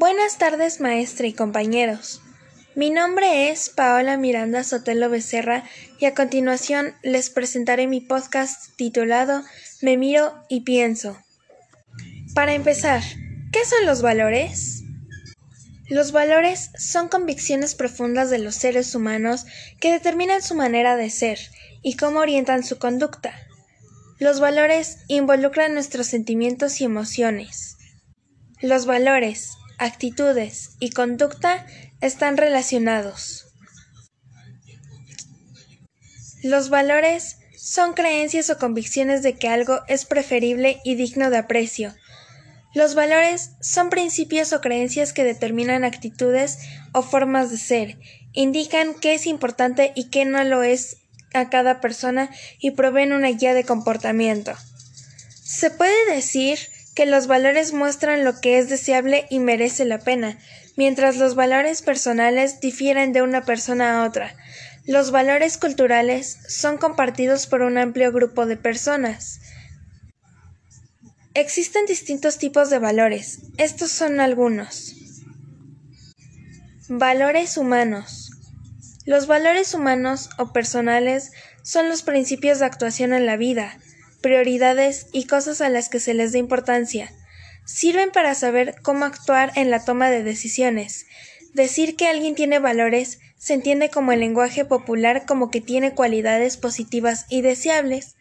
Buenas tardes, maestra y compañeros. Mi nombre es Paola Miranda Sotelo Becerra y a continuación les presentaré mi podcast titulado Me miro y pienso. Para empezar, ¿qué son los valores? Los valores son convicciones profundas de los seres humanos que determinan su manera de ser y cómo orientan su conducta. Los valores involucran nuestros sentimientos y emociones. Los valores, actitudes y conducta están relacionados. Los valores son creencias o convicciones de que algo es preferible y digno de aprecio. Los valores son principios o creencias que determinan actitudes o formas de ser, indican qué es importante y qué no lo es a cada persona y proveen una guía de comportamiento. Se puede decir que los valores muestran lo que es deseable y merece la pena, mientras los valores personales difieren de una persona a otra. Los valores culturales son compartidos por un amplio grupo de personas. Existen distintos tipos de valores. Estos son algunos. Valores humanos. Los valores humanos o personales son los principios de actuación en la vida, prioridades y cosas a las que se les da importancia. Sirven para saber cómo actuar en la toma de decisiones. Decir que alguien tiene valores se entiende como el lenguaje popular como que tiene cualidades positivas y deseables.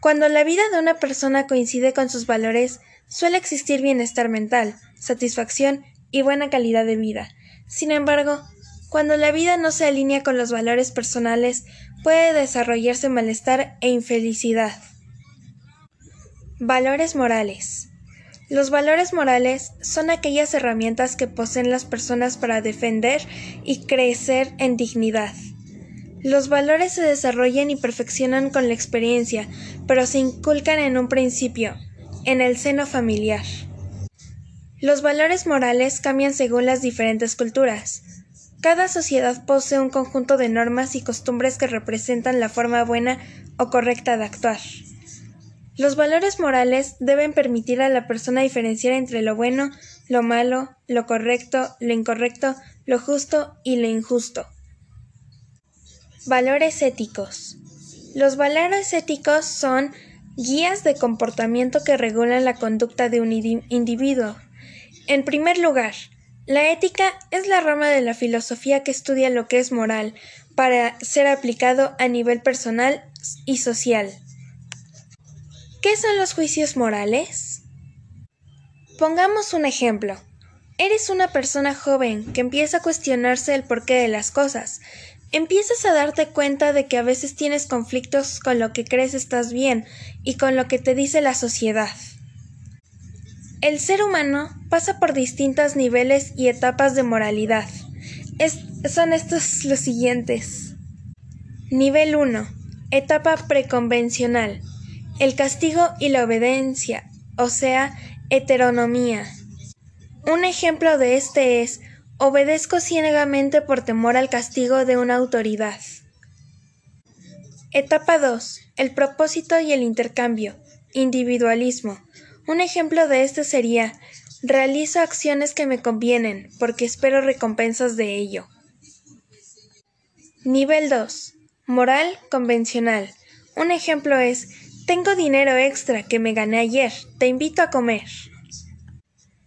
Cuando la vida de una persona coincide con sus valores, suele existir bienestar mental, satisfacción y buena calidad de vida. Sin embargo, cuando la vida no se alinea con los valores personales, puede desarrollarse malestar e infelicidad. Valores morales. Los valores morales son aquellas herramientas que poseen las personas para defender y crecer en dignidad. Los valores se desarrollan y perfeccionan con la experiencia, pero se inculcan en un principio, en el seno familiar. Los valores morales cambian según las diferentes culturas. Cada sociedad posee un conjunto de normas y costumbres que representan la forma buena o correcta de actuar. Los valores morales deben permitir a la persona diferenciar entre lo bueno, lo malo, lo correcto, lo incorrecto, lo justo y lo injusto. Valores éticos. Los valores éticos son guías de comportamiento que regulan la conducta de un individuo. En primer lugar, la ética es la rama de la filosofía que estudia lo que es moral para ser aplicado a nivel personal y social. ¿Qué son los juicios morales? Pongamos un ejemplo. Eres una persona joven que empieza a cuestionarse el porqué de las cosas. Empiezas a darte cuenta de que a veces tienes conflictos con lo que crees estás bien y con lo que te dice la sociedad. El ser humano pasa por distintos niveles y etapas de moralidad. son estos los siguientes. Nivel 1. Etapa preconvencional el castigo y la obediencia, o sea, heteronomía. Un ejemplo de este es obedezco ciegamente por temor al castigo de una autoridad. Etapa 2. El propósito y el intercambio. Individualismo. Un ejemplo de este sería realizo acciones que me convienen porque espero recompensas de ello. Nivel 2. Moral convencional. Un ejemplo es tengo dinero extra que me gané ayer. Te invito a comer.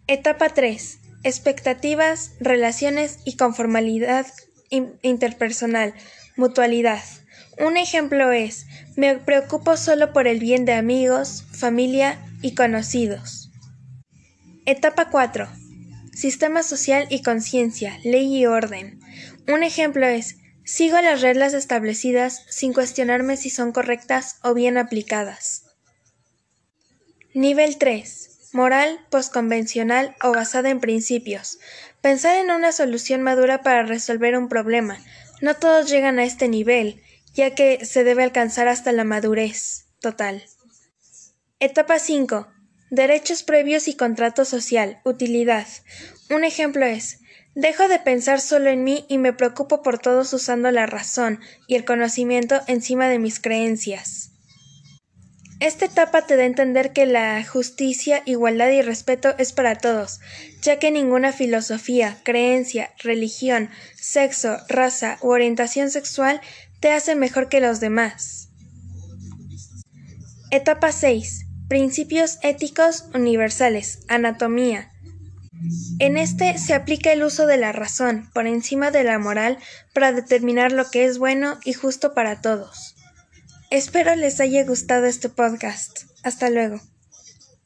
Etapa 3. Expectativas, relaciones y conformalidad interpersonal, mutualidad. Un ejemplo es, me preocupo solo por el bien de amigos, familia y conocidos. Etapa 4. Sistema social y conciencia, ley y orden. Un ejemplo es, Sigo las reglas establecidas sin cuestionarme si son correctas o bien aplicadas. Nivel 3. Moral postconvencional o basada en principios. Pensar en una solución madura para resolver un problema. No todos llegan a este nivel, ya que se debe alcanzar hasta la madurez total. Etapa 5. Derechos previos y contrato social. Utilidad. Un ejemplo es Dejo de pensar solo en mí y me preocupo por todos usando la razón y el conocimiento encima de mis creencias. Esta etapa te da a entender que la justicia, igualdad y respeto es para todos, ya que ninguna filosofía, creencia, religión, sexo, raza u orientación sexual te hace mejor que los demás. Etapa 6. Principios éticos universales. Anatomía. En este se aplica el uso de la razón por encima de la moral para determinar lo que es bueno y justo para todos. Espero les haya gustado este podcast. Hasta luego.